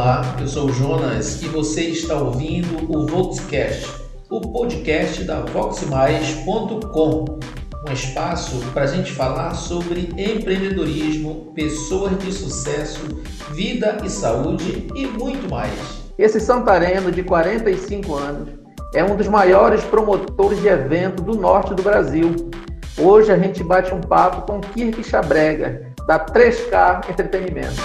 Olá, eu sou o Jonas e você está ouvindo o Voxcast, o podcast da voxmais.com, um espaço para a gente falar sobre empreendedorismo, pessoas de sucesso, vida e saúde e muito mais. Esse santareno de 45 anos é um dos maiores promotores de evento do norte do Brasil. Hoje a gente bate um papo com Kirk Chabrega, da 3K Entretenimento.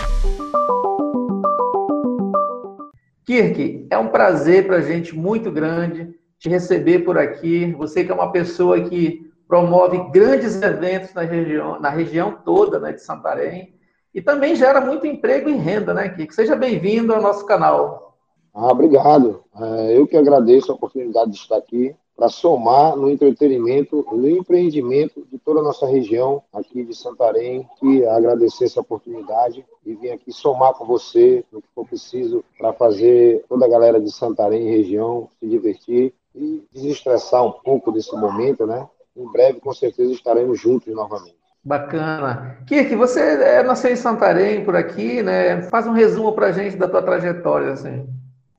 Kirk, é um prazer para a gente muito grande te receber por aqui. Você que é uma pessoa que promove grandes eventos na região, na região toda né, de Santarém e também gera muito emprego e renda, né, Kirk? Seja bem-vindo ao nosso canal. Ah, obrigado. É, eu que agradeço a oportunidade de estar aqui para somar no entretenimento, no empreendimento de toda a nossa região aqui de Santarém, que agradecer essa oportunidade e vim aqui somar com você no que for preciso para fazer toda a galera de Santarém e região se divertir e desestressar um pouco desse momento, né? Em breve, com certeza, estaremos juntos novamente. Bacana. Kirk, você é, nasceu em Santarém, por aqui, né? Faz um resumo para a gente da tua trajetória, assim.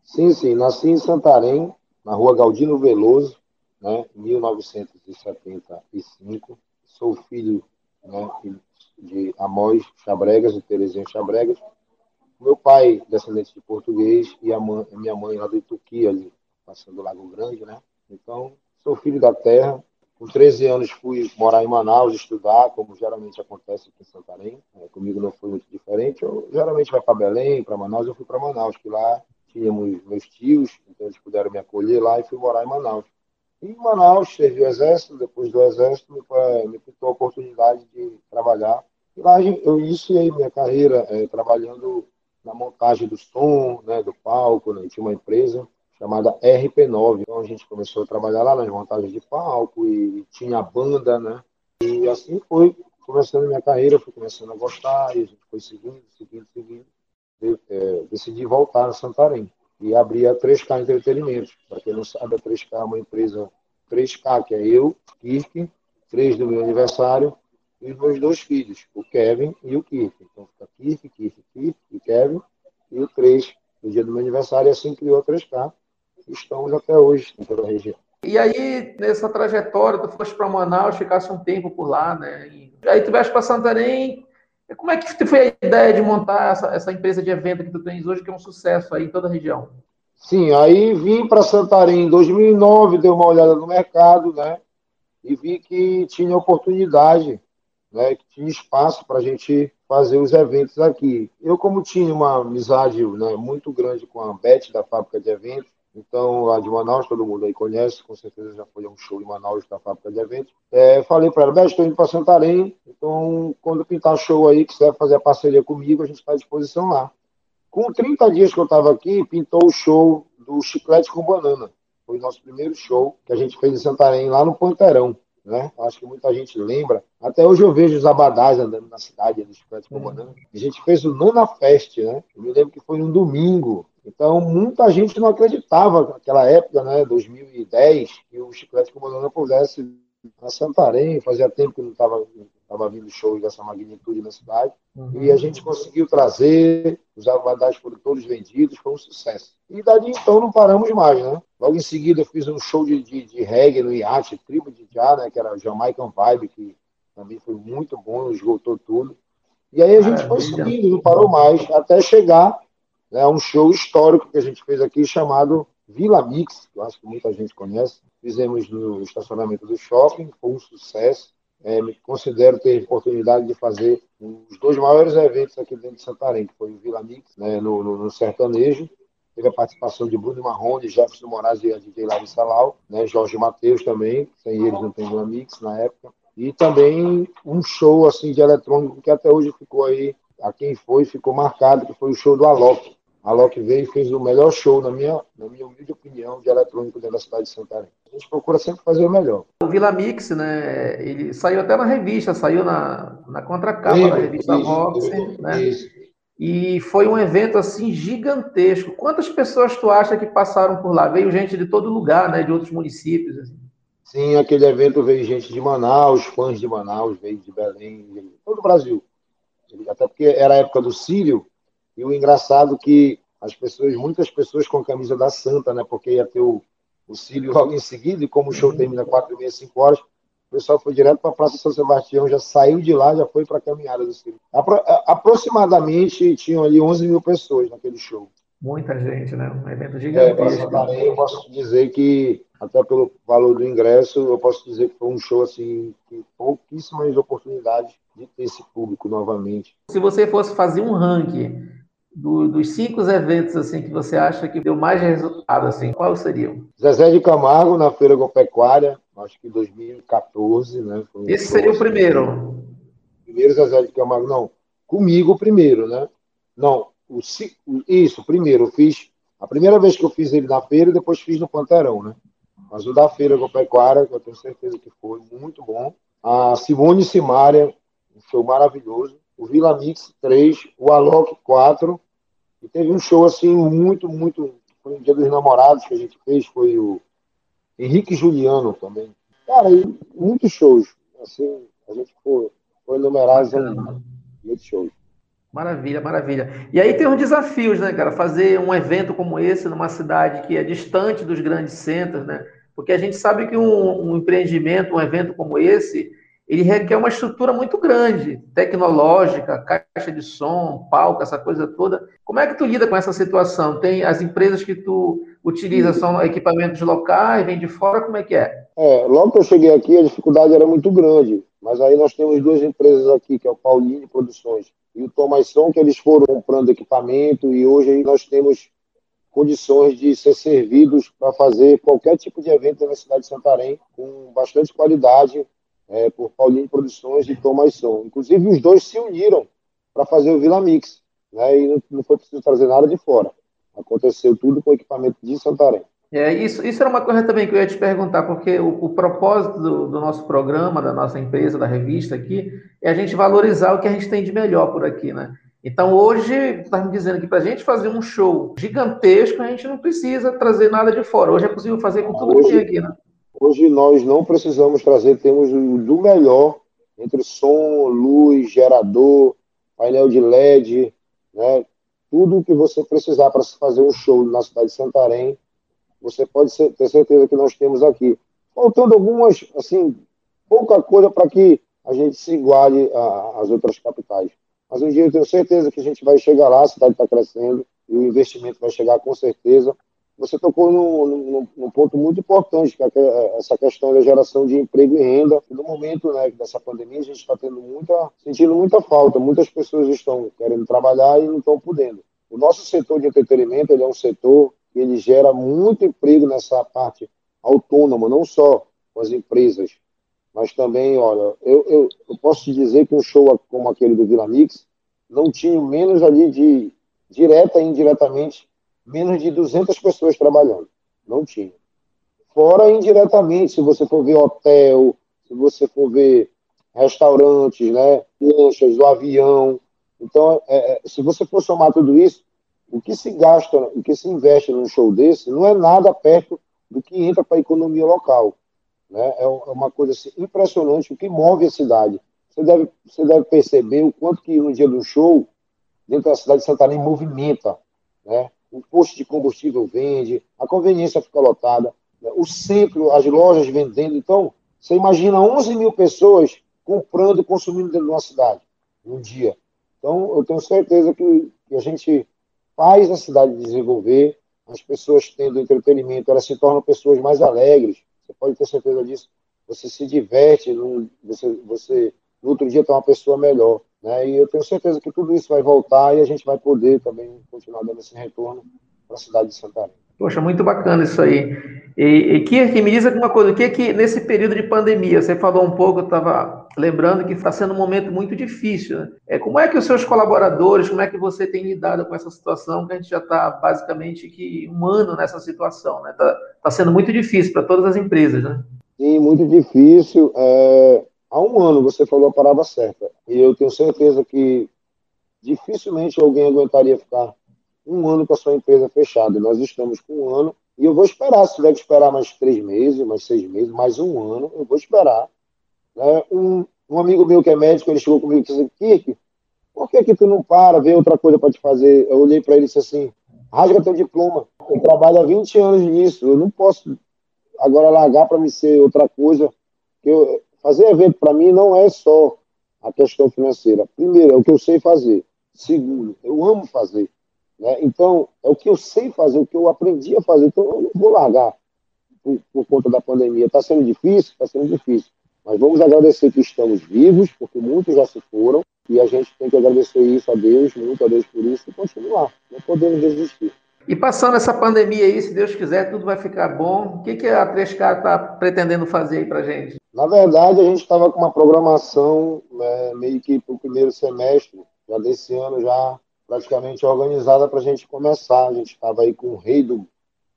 Sim, sim. Nasci em Santarém, na rua Galdino Veloso, né, 1975. Sou filho né, de Amós Chabregas e Terezinha Chabregas. Meu pai, descendente de português, e mãe, minha mãe lá do Ituqui, ali, passando o Lago Grande, né? Então, sou filho da terra. Com 13 anos fui morar em Manaus, estudar, como geralmente acontece aqui em Santarém. É, comigo não foi muito diferente. Eu geralmente vai para Belém, para Manaus. Eu fui para Manaus, que lá tínhamos meus tios, então eles puderam me acolher lá e fui morar em Manaus. Em Manaus, servi o Exército, depois do Exército, me, me pintou a oportunidade de trabalhar. E lá eu iniciei minha carreira é, trabalhando na montagem do som, né, do palco, né, tinha uma empresa chamada RP9. Então a gente começou a trabalhar lá nas montagens de palco e, e tinha banda, né? E assim foi começando minha carreira, fui começando a gostar e a gente foi seguindo, seguindo, seguindo. De, é, decidi voltar a Santarém e abri a 3K Entretenimento. Para quem não sabe, a 3K é uma empresa 3K, que é eu, Kirk, três do meu aniversário, e os meus dois filhos, o Kevin e o Kirk. Então fica Kirk, Kirk, Kirk e Kevin, e o 3 no dia do meu aniversário, e assim criou a 3K. E estamos até hoje em toda a região. E aí, nessa trajetória, tu foste para Manaus, ficasse um tempo por lá, né? E aí tu vais para Santarém. Como é que foi a ideia de montar essa, essa empresa de evento que tu tens hoje, que é um sucesso aí em toda a região? Sim, aí vim para Santarém em 2009, dei uma olhada no mercado, né? E vi que tinha oportunidade, né? Que tinha espaço para a gente fazer os eventos aqui. Eu, como tinha uma amizade né, muito grande com a Beth da fábrica de eventos, então, lá de Manaus, todo mundo aí conhece, com certeza já foi a um show em Manaus da fábrica de eventos. É, falei para ela, Beth, estou indo para Santarém, então quando pintar show aí, quiser fazer a parceria comigo, a gente está à disposição lá. Com 30 dias que eu estava aqui, pintou o show do Chiclete com Banana. Foi o nosso primeiro show que a gente fez em Santarém, lá no Panteirão. Né? Acho que muita gente lembra. Até hoje eu vejo os abadás andando na cidade do Chiclete com Banana. A gente fez o Nona Fest, né? Eu me lembro que foi um domingo. Então, muita gente não acreditava naquela época, né, 2010, que o Chiclete com Banana pudesse na Santarém, fazia tempo que não estava vindo shows dessa magnitude na cidade, uhum. e a gente conseguiu trazer, os abadás foram todos vendidos, foi um sucesso. E dali então não paramos mais, né? Logo em seguida eu fiz um show de, de, de reggae no iate, tribo de já, né, que era Jamaican Vibe, que também foi muito bom, esgotou tudo. E aí a gente Maravilha. foi seguindo, não parou mais, até chegar né, a um show histórico que a gente fez aqui chamado Vila Mix, que eu acho que muita gente conhece. Fizemos no estacionamento do shopping, foi um sucesso. É, me considero ter oportunidade de fazer os dois maiores eventos aqui dentro de Santarém, que foi o Vila Mix, né, no, no, no, sertanejo. Teve a participação de Bruno Marrone, Jefferson Moraes e a DJ né, Jorge Matheus também, sem eles não tem Vila Mix na época. E também um show assim de eletrônico que até hoje ficou aí, a quem foi, ficou marcado, que foi o show do Alok. A Alok veio e fez o melhor show, na minha, na minha humilde opinião, de eletrônico dentro da cidade de Santarém. A gente procura sempre fazer o melhor. O Vila Mix, né? Ele saiu até na revista, saiu na, na contracapa da revista Rox, né? Isso. E foi um evento assim gigantesco. Quantas pessoas tu acha que passaram por lá? Veio gente de todo lugar, né? De outros municípios. Assim. Sim, aquele evento veio gente de Manaus, fãs de Manaus, veio de Belém, de todo o Brasil. Até porque era a época do Sírio, e o engraçado é que as pessoas, muitas pessoas com a camisa da Santa, né? Porque ia ter o, o Círio logo em seguida, e como o show termina 4 e meia, 5 horas, o pessoal foi direto para a Praça São Sebastião, já saiu de lá, já foi para a caminhada do Círio. Apro aproximadamente tinham ali 11 mil pessoas naquele show. Muita gente, né? Um evento é, gigantesco. É, eu posso dizer que, até pelo valor do ingresso, eu posso dizer que foi um show assim, com pouquíssimas oportunidades de ter esse público novamente. Se você fosse fazer um ranking do, dos cinco eventos assim que você acha que deu mais resultado, assim, quais seriam? Zezé de Camargo na Feira Agropecuária, acho que 2014, né? Esse seria o primeiro. Primeiro Zezé de Camargo, não. Comigo primeiro, né? Não, o, isso, primeiro, eu fiz. A primeira vez que eu fiz ele na feira, depois fiz no Panterão, né? Mas o da feira agropecuária, que eu tenho certeza que foi muito bom. A Simone Simária, um show maravilhoso. O Vila Mix 3, o Alok 4 e teve um show assim muito, muito. Foi o Dia dos Namorados que a gente fez, foi o Henrique Juliano também. Cara, e muitos shows. Assim, a gente foi, foi numerar muitos shows. Maravilha, maravilha. E aí tem uns desafios, né, cara? Fazer um evento como esse numa cidade que é distante dos grandes centros, né? Porque a gente sabe que um, um empreendimento, um evento como esse, ele requer uma estrutura muito grande, tecnológica, caixa de som, palco, essa coisa toda. Como é que tu lida com essa situação? Tem as empresas que tu utiliza são equipamentos locais, vem de fora, como é que é? É, logo que eu cheguei aqui a dificuldade era muito grande, mas aí nós temos duas empresas aqui, que é o Paulinho Produções e o Tomasson, que eles foram comprando equipamento e hoje nós temos condições de ser servidos para fazer qualquer tipo de evento na cidade de Santarém com bastante qualidade é, por Paulinho Produções e Thomas Som. Inclusive, os dois se uniram para fazer o Vila Mix, né, e não, não, foi preciso trazer nada de fora. Aconteceu tudo com equipamento de Santarém. É, isso, isso era uma coisa também que eu ia te perguntar, porque o, o propósito do, do, nosso programa, da nossa empresa, da revista aqui, é a gente valorizar o que a gente tem de melhor por aqui, né? Então, hoje, está me dizendo que para a gente fazer um show gigantesco, a gente não precisa trazer nada de fora. Hoje é possível fazer com tudo hoje, que tem aqui, né? Hoje nós não precisamos trazer, temos do melhor entre som, luz, gerador, painel de LED, né? tudo que você precisar para fazer um show na cidade de Santarém, você pode ter certeza que nós temos aqui. Faltando algumas, assim, pouca coisa para que a gente se iguale às outras capitais. Mas um dia eu tenho certeza que a gente vai chegar lá, a cidade está crescendo, e o investimento vai chegar com certeza você tocou num, num, ponto muito importante, que é, é essa questão da geração de emprego e renda. No momento né, dessa pandemia, a gente está tendo muita, sentindo muita falta. Muitas pessoas estão querendo trabalhar e não estão podendo. O nosso setor de entretenimento ele é um setor que ele gera muito emprego nessa parte autônoma, não só com as empresas, mas também, olha, eu, eu, eu posso te dizer que um show como aquele do Vila Mix não tinha menos ali de direta e indiretamente menos de 200 pessoas trabalhando. Não tinha. Fora indiretamente, se você for ver hotel, se você for ver restaurantes, né, lanchas do avião. Então, é, é, se você for somar tudo isso, o que se gasta, o que se investe num show desse, não é nada perto do que entra para a economia local. Né? É, é uma coisa assim, impressionante o que move a cidade. Você deve, você deve perceber o quanto que no dia do show, dentro da cidade de Santarém, movimenta. Né? O posto de combustível vende, a conveniência fica lotada, né? o centro, as lojas vendendo. Então, você imagina 11 mil pessoas comprando e consumindo dentro de uma cidade, num dia. Então, eu tenho certeza que, que a gente faz a cidade desenvolver, as pessoas tendo entretenimento, elas se tornam pessoas mais alegres, você pode ter certeza disso. Você se diverte, você, você no outro dia está uma pessoa melhor. Né? E eu tenho certeza que tudo isso vai voltar e a gente vai poder também continuar dando esse retorno para a cidade de Santarém. Poxa, muito bacana isso aí. E, e Kirk, me diz alguma coisa, o que é que nesse período de pandemia, você falou um pouco, eu estava lembrando que está sendo um momento muito difícil. Né? É, como é que os seus colaboradores, como é que você tem lidado com essa situação, que a gente já está basicamente que um ano nessa situação, né? Está tá sendo muito difícil para todas as empresas, né? Sim, muito difícil. É, há um ano você falou a palavra certa. E eu tenho certeza que dificilmente alguém aguentaria ficar um ano com a sua empresa fechada. Nós estamos com um ano e eu vou esperar. Se tiver que esperar mais três meses, mais seis meses, mais um ano, eu vou esperar. Né? Um, um amigo meu que é médico, ele chegou comigo e disse: Kiki, por que, que tu não para, vê outra coisa para te fazer? Eu olhei para ele e disse assim: rasga teu diploma. Eu trabalho há 20 anos nisso, eu não posso agora largar para me ser outra coisa. Eu, fazer evento para mim não é só a questão financeira. Primeiro, é o que eu sei fazer. Segundo, eu amo fazer. Né? Então, é o que eu sei fazer, o que eu aprendi a fazer. Então, eu não vou largar por, por conta da pandemia. Está sendo difícil? Está sendo difícil. Mas vamos agradecer que estamos vivos, porque muitos já se foram, e a gente tem que agradecer isso a Deus, muito a Deus por isso, e continuar. Não podemos desistir. E passando essa pandemia aí, se Deus quiser, tudo vai ficar bom. O que, que a 3K está pretendendo fazer aí para gente? Na verdade, a gente estava com uma programação né, meio que para o primeiro semestre, já desse ano, já praticamente organizada para a gente começar. A gente estava aí com o rei do,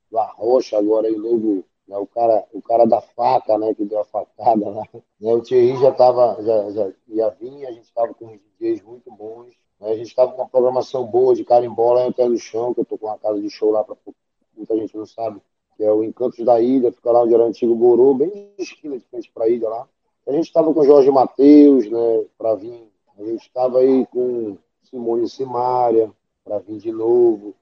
do Arrocha, agora aí novo né, o, cara, o cara da faca, né, que deu a facada lá. Né, o Thierry já estava, já, já vir, a gente estava com uns DJs muito bons. Né, a gente estava com uma programação boa de carimbola em Pé no Chão, que eu tô com uma casa de show lá, para muita gente não sabe, que é o Encantos da Ilha, fica lá onde era o antigo Borô, bem de esquina de frente para a ilha lá. A gente estava com Jorge Matheus, né, para vir. A gente estava aí com Simone Simária, para vir de novo.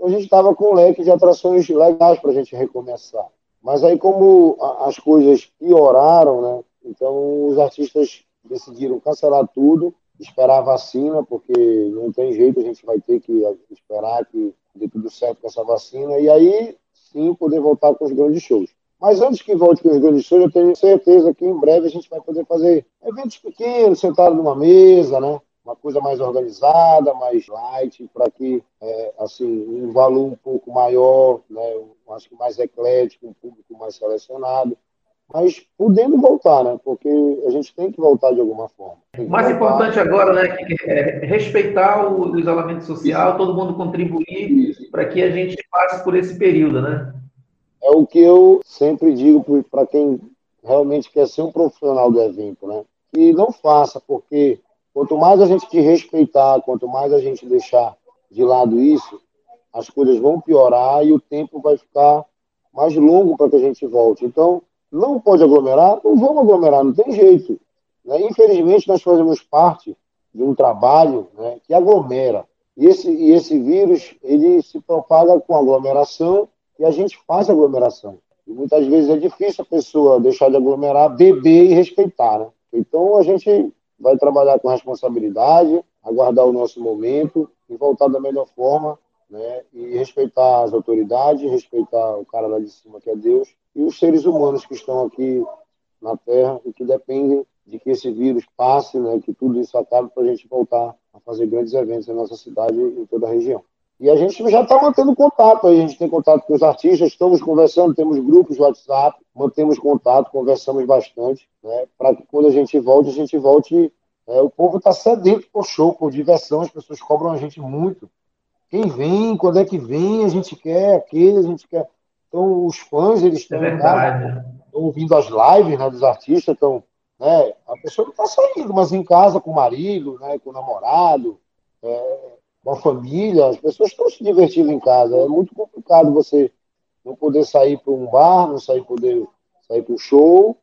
A gente estava com um leque de atrações legais para a gente recomeçar. Mas aí, como as coisas pioraram, né? Então, os artistas decidiram cancelar tudo, esperar a vacina, porque não tem jeito, a gente vai ter que esperar que dê tudo certo com essa vacina, e aí sim poder voltar com os grandes shows. Mas antes que volte com os grandes shows, eu tenho certeza que em breve a gente vai poder fazer eventos pequenos, sentado numa mesa, né? uma coisa mais organizada, mais light, para que, é, assim, um valor um pouco maior, né, acho que mais eclético, um público mais selecionado, mas podendo voltar, né, porque a gente tem que voltar de alguma forma. O mais voltar. importante agora, né, é respeitar o isolamento social, todo mundo contribuir para que a gente passe por esse período, né? É o que eu sempre digo para quem realmente quer ser um profissional do evento, né? Que não faça, porque Quanto mais a gente te respeitar, quanto mais a gente deixar de lado isso, as coisas vão piorar e o tempo vai ficar mais longo para que a gente volte. Então, não pode aglomerar? Não vamos aglomerar, não tem jeito. Né? Infelizmente, nós fazemos parte de um trabalho né, que aglomera. E esse, e esse vírus, ele se propaga com aglomeração e a gente faz aglomeração. E muitas vezes é difícil a pessoa deixar de aglomerar, beber e respeitar. Né? Então, a gente vai trabalhar com responsabilidade, aguardar o nosso momento e voltar da melhor forma, né? E respeitar as autoridades, respeitar o cara lá de cima que é Deus e os seres humanos que estão aqui na Terra e que dependem de que esse vírus passe, né? Que tudo isso acabe para a gente voltar a fazer grandes eventos na nossa cidade e em toda a região. E a gente já está mantendo contato, a gente tem contato com os artistas, estamos conversando, temos grupos de WhatsApp, mantemos contato, conversamos bastante, né, para que quando a gente volte, a gente volte. É, o povo está sedento por show, por diversão, as pessoas cobram a gente muito. Quem vem, quando é que vem, a gente quer aquele, a gente quer. Então, os fãs, eles estão é ouvindo as lives né, dos artistas, estão. Né, a pessoa não está saindo, mas em casa com o marido, né, com o namorado. É, com a família, as pessoas estão se divertindo em casa. É muito complicado você não poder sair para um bar, não sair poder sair para um show,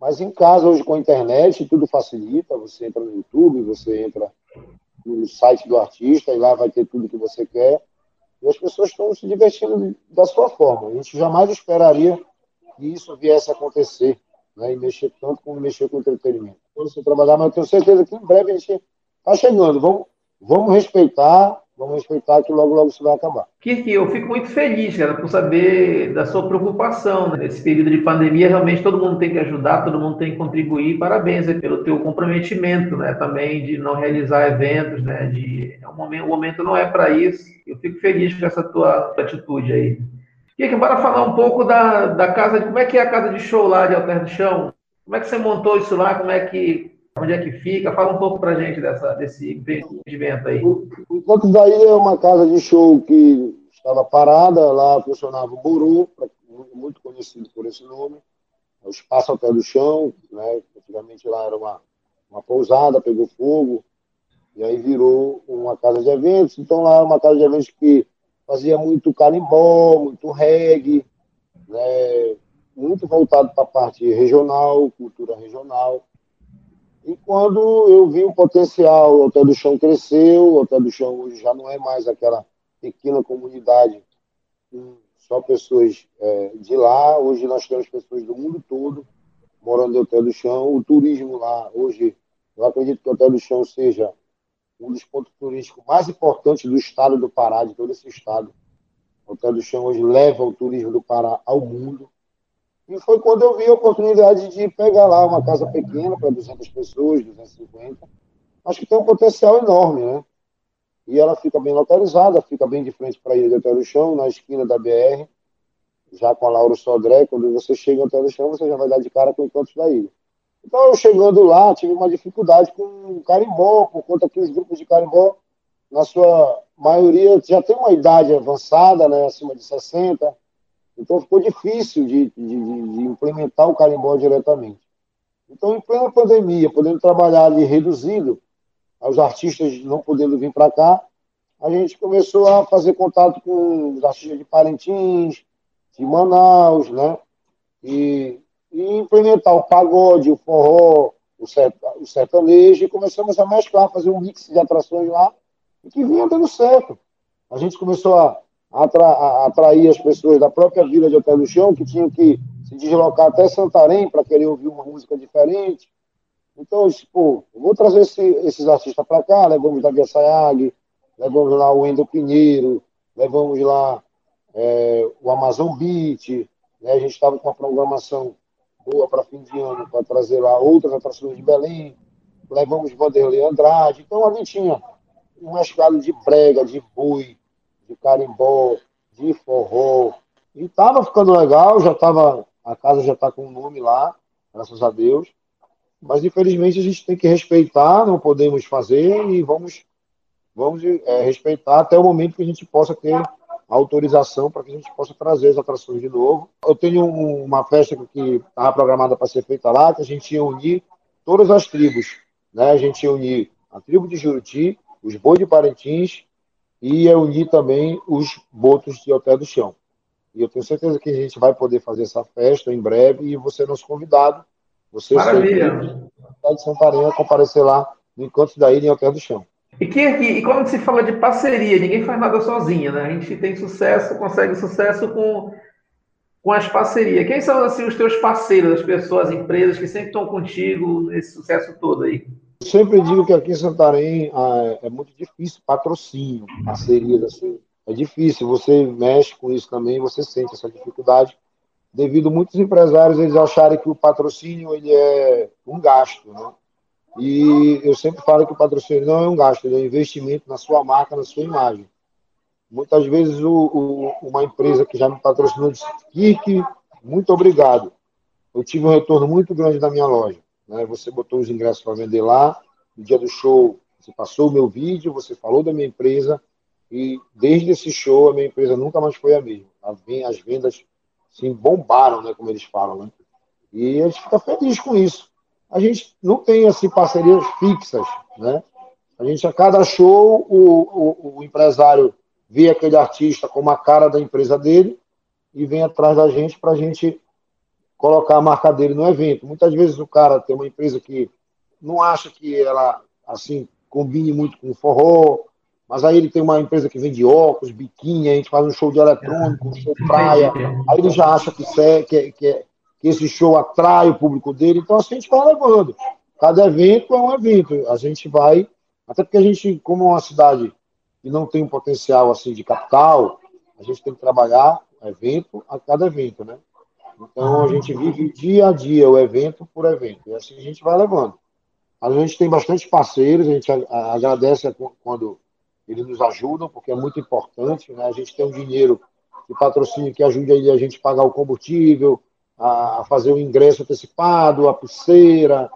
mas em casa hoje com a internet tudo facilita. Você entra no YouTube, você entra no site do artista e lá vai ter tudo que você quer. E as pessoas estão se divertindo da sua forma. A gente jamais esperaria que isso viesse a acontecer, né? E mexer tanto como mexer com entretenimento. Então, você trabalhar, mas eu tenho certeza que em breve a gente está chegando. Vamos, vamos respeitar, vamos respeitar que logo, logo isso vai acabar. Kiki, eu fico muito feliz, cara, por saber da sua preocupação né? nesse período de pandemia. Realmente todo mundo tem que ajudar, todo mundo tem que contribuir. Parabéns pelo teu comprometimento, né? Também de não realizar eventos, né? De o momento, o momento não é para isso. Eu fico feliz com essa tua atitude aí. Kiki, bora falar um pouco da, da casa, de, como é que é a casa de show lá de Alter do Chão? Como é que você montou isso lá? Como é que Onde é que fica? Fala um pouco para a gente dessa, desse empreendimento aí. O Campos da Ilha é uma casa de show que estava parada, lá funcionava o Buru, muito conhecido por esse nome, é o Espaço Hotel do Chão, né? antigamente lá era uma, uma pousada, pegou fogo, e aí virou uma casa de eventos, então lá é uma casa de eventos que fazia muito carimbó, muito reggae, né? muito voltado para a parte regional, cultura regional, e quando eu vi o potencial, o Hotel do Chão cresceu, o Hotel do Chão hoje já não é mais aquela pequena comunidade com só pessoas é, de lá. Hoje nós temos pessoas do mundo todo morando no Hotel do Chão. O turismo lá, hoje, eu acredito que o Hotel do Chão seja um dos pontos turísticos mais importantes do estado do Pará, de todo esse estado. O Hotel do Chão hoje leva o turismo do Pará ao mundo. E foi quando eu vi a oportunidade de pegar lá uma casa pequena para 200 pessoas, 250. Acho que tem um potencial enorme, né? E ela fica bem localizada, fica bem de frente para a Ilha do Hotel do Chão, na esquina da BR, já com a Lauro Sodré. Quando você chega no Hotel do Chão, você já vai dar de cara com o cantos da ilha. Então, eu chegando lá, tive uma dificuldade com carimbó, por conta que os grupos de carimbó, na sua maioria, já tem uma idade avançada, né, acima de 60, então ficou difícil de, de, de implementar o carimbó diretamente. Então, em plena pandemia, podendo trabalhar ali reduzido, os artistas não podendo vir para cá, a gente começou a fazer contato com os artistas de Parintins, de Manaus, né? E e implementar o pagode, o forró, o sertanejo, e começamos a mesclar, fazer um mix de atrações lá, e que vinha dando certo. A gente começou a, atra, a atrair as pessoas da própria Vila de Hotel do Chão, que tinham que se deslocar até Santarém para querer ouvir uma música diferente. Então, eu disse, pô, vou trazer esse, esses artistas para cá, levamos Davi Sayag, levamos lá o Endo Pinheiro, levamos lá é, o Amazon Beat, né? a gente estava com uma programação boa para fim de ano, para trazer lá outras atrações de Belém. Levamos Vanderlei Andrade. Então ali tinha um mesclado de brega, de boi, de carimbó, de forró. E estava ficando legal, já estava. A casa já está com o nome lá, graças a Deus. Mas infelizmente a gente tem que respeitar, não podemos fazer e vamos, vamos é, respeitar até o momento que a gente possa ter autorização para que a gente possa trazer as atrações de novo. Eu tenho uma festa que estava programada para ser feita lá, que a gente ia unir todas as tribos. Né? A gente ia unir a tribo de Juruti, os boi de Parintins e ia unir também os botos de Hotel do Chão. E eu tenho certeza que a gente vai poder fazer essa festa em breve e você é nosso convidado. Você Maravilha. de Santarém comparecer lá no Encanto da Ilha em Hotel do Chão. E, Kirk, e quando se fala de parceria, ninguém faz nada sozinho, né? A gente tem sucesso, consegue sucesso com, com as parcerias. Quem são assim, os teus parceiros, as pessoas, as empresas que sempre estão contigo nesse sucesso todo aí? Eu sempre digo que aqui em Santarém ah, é muito difícil patrocínio, parcerias assim. É difícil, você mexe com isso também, você sente essa dificuldade, devido a muitos empresários eles acharem que o patrocínio ele é um gasto, né? E eu sempre falo que o patrocínio não é um gasto, é um investimento na sua marca, na sua imagem. Muitas vezes o, o, uma empresa que já me patrocinou disse, Kik, muito obrigado. Eu tive um retorno muito grande da minha loja. Né? Você botou os ingressos para vender lá, no dia do show você passou o meu vídeo, você falou da minha empresa, e desde esse show a minha empresa nunca mais foi a mesma. As vendas se bombaram, né, como eles falam. Né? E a gente fica feliz com isso a gente não tem assim, parcerias fixas. Né? A gente, a cada show, o, o, o empresário vê aquele artista como a cara da empresa dele e vem atrás da gente para a gente colocar a marca dele no evento. Muitas vezes o cara tem uma empresa que não acha que ela assim combine muito com o forró, mas aí ele tem uma empresa que vende óculos, biquíni, a gente faz um show de eletrônico, um show de praia, aí ele já acha que, que, que, é, que esse show atrai o público dele. Então, assim, a gente vai levando. Cada evento é um evento. A gente vai, até porque a gente, como uma cidade que não tem um potencial assim de capital, a gente tem que trabalhar evento a cada evento, né? Então a gente vive dia a dia o evento por evento. E assim a gente vai levando. A gente tem bastante parceiros, a gente agradece quando eles nos ajudam, porque é muito importante, né? A gente tem um dinheiro de patrocínio que ajude a gente a pagar o combustível, a fazer o ingresso antecipado, a pulseira,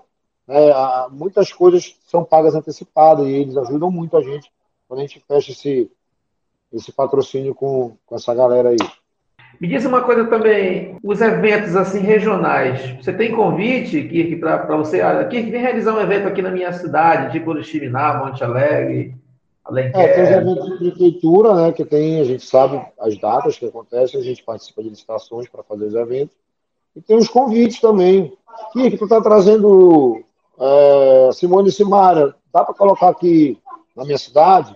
né, a, muitas coisas são pagas antecipadas e eles ajudam muito a gente quando a gente fecha esse, esse patrocínio com, com essa galera aí. Me diz uma coisa também, os eventos assim regionais, você tem convite, Kirk, para você? Olha, Kirk, vem realizar um evento aqui na minha cidade, tipo Oriximiná, Monte Alegre, Alenquer. É, tem os eventos de prefeitura, né, que tem, a gente sabe as datas que acontecem, a gente participa de licitações para fazer os eventos. E tem os convites também. Que, que tu está trazendo é, Simone e Simara, dá para colocar aqui na minha cidade?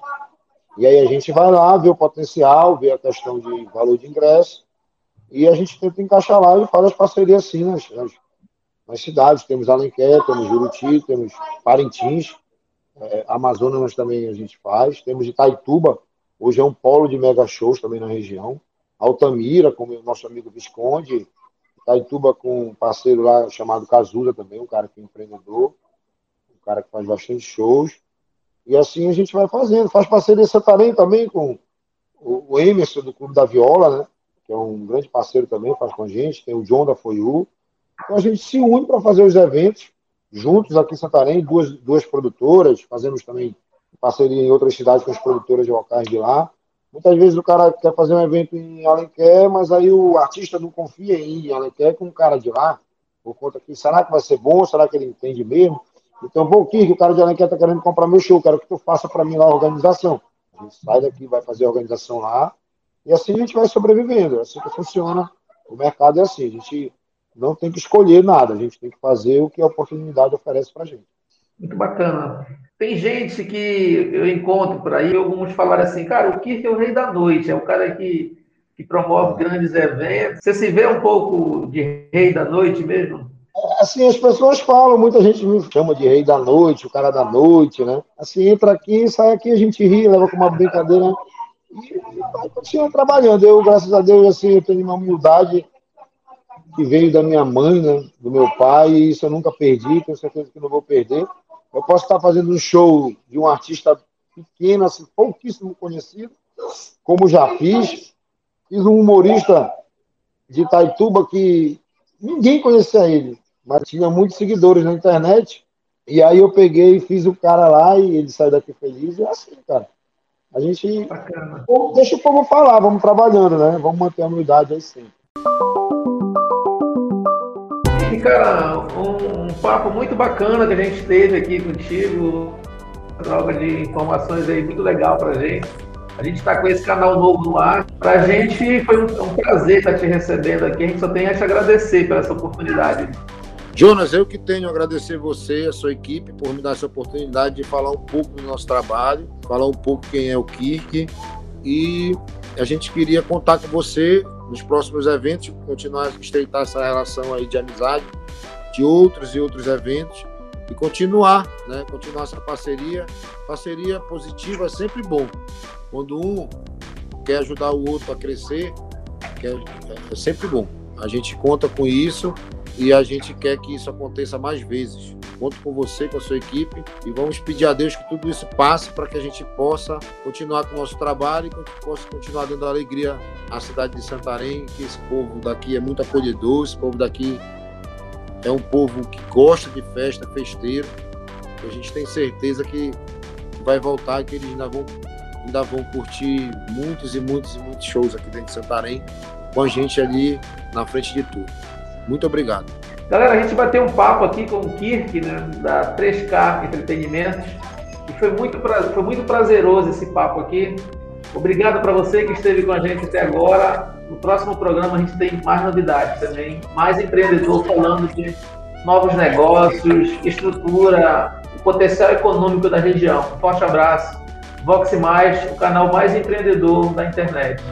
E aí a gente vai lá, vê o potencial, vê a questão de valor de ingresso, e a gente tenta encaixar lá e faz as parcerias assim nas, nas, nas cidades. Temos Alenquer, temos Juruti, temos Parintins, é, Amazonas também a gente faz, temos Itaituba, hoje é um polo de mega shows também na região. Altamira, como o nosso amigo Visconde, Itaituba com um parceiro lá chamado Cazuza também, um cara que é empreendedor, um cara que faz bastante shows. E assim a gente vai fazendo. Faz parceria Santarém também com o Emerson do Clube da Viola, né? Que é um grande parceiro também, faz com a gente. Tem o John da Foiu. Então a gente se une para fazer os eventos juntos aqui em Santarém, duas, duas produtoras, fazemos também parceria em outras cidades com as produtoras locais de lá. Muitas vezes o cara quer fazer um evento em Alenquer, mas aí o artista não confia em Alenquer com um cara de lá, por conta que será que vai ser bom, será que ele entende mesmo? Então, bom, que o cara de Alenquer está querendo comprar meu show, quero que tu faça para mim lá a organização. A gente sai daqui, vai fazer a organização lá, e assim a gente vai sobrevivendo. É assim que funciona. O mercado é assim, a gente não tem que escolher nada, a gente tem que fazer o que a oportunidade oferece para a gente. Muito bacana. Tem gente que eu encontro por aí, alguns falaram assim, cara, o Kirk é o rei da noite, é o cara que, que promove grandes eventos. Você se vê um pouco de rei da noite mesmo? Assim, as pessoas falam, muita gente me chama de rei da noite, o cara da noite, né? Assim, entra aqui, sai aqui, a gente ri, leva com uma brincadeira e vai trabalhando. Eu, graças a Deus, assim, eu tenho uma humildade que veio da minha mãe, né, do meu pai, e isso eu nunca perdi, tenho certeza que não vou perder. Eu posso estar fazendo um show de um artista pequeno, assim, pouquíssimo conhecido, como já fiz. Fiz um humorista de Itaituba que ninguém conhecia ele, mas tinha muitos seguidores na internet. E aí eu peguei e fiz o cara lá e ele saiu daqui feliz. E é assim, cara. A gente Bacana. deixa o povo falar, vamos trabalhando, né? Vamos manter a humildade aí sempre. E, cara, um, um, papo muito bacana que a gente teve aqui contigo, troca de informações aí muito legal pra gente. A gente está com esse canal novo no ar. Para a gente foi um, um, prazer estar te recebendo aqui. A gente só tem a te agradecer por essa oportunidade. Jonas, eu que tenho a agradecer você, a sua equipe, por me dar essa oportunidade de falar um pouco do nosso trabalho, falar um pouco quem é o Kirk. E a gente queria contar com você nos próximos eventos, continuar a estreitar essa relação aí de amizade, de outros e outros eventos e continuar, né? Continuar essa parceria. Parceria positiva é sempre bom. Quando um quer ajudar o outro a crescer, é, é sempre bom. A gente conta com isso e a gente quer que isso aconteça mais vezes. Conto com você, com a sua equipe e vamos pedir a Deus que tudo isso passe para que a gente possa continuar com o nosso trabalho e que possa continuar dando alegria à cidade de Santarém, que esse povo daqui é muito acolhedor, esse povo daqui é um povo que gosta de festa, festeiro. A gente tem certeza que vai voltar que eles ainda vão, ainda vão curtir muitos e muitos e muitos shows aqui dentro de Santarém com a gente ali na frente de tudo. Muito obrigado. Galera, a gente bateu um papo aqui com o Kirk, né, da 3K Entretenimentos, e foi muito, foi muito prazeroso esse papo aqui. Obrigado para você que esteve com a gente até agora. No próximo programa a gente tem mais novidades também, mais empreendedor falando de novos negócios, estrutura, potencial econômico da região. Um forte abraço. Vox Mais, o canal mais empreendedor da internet.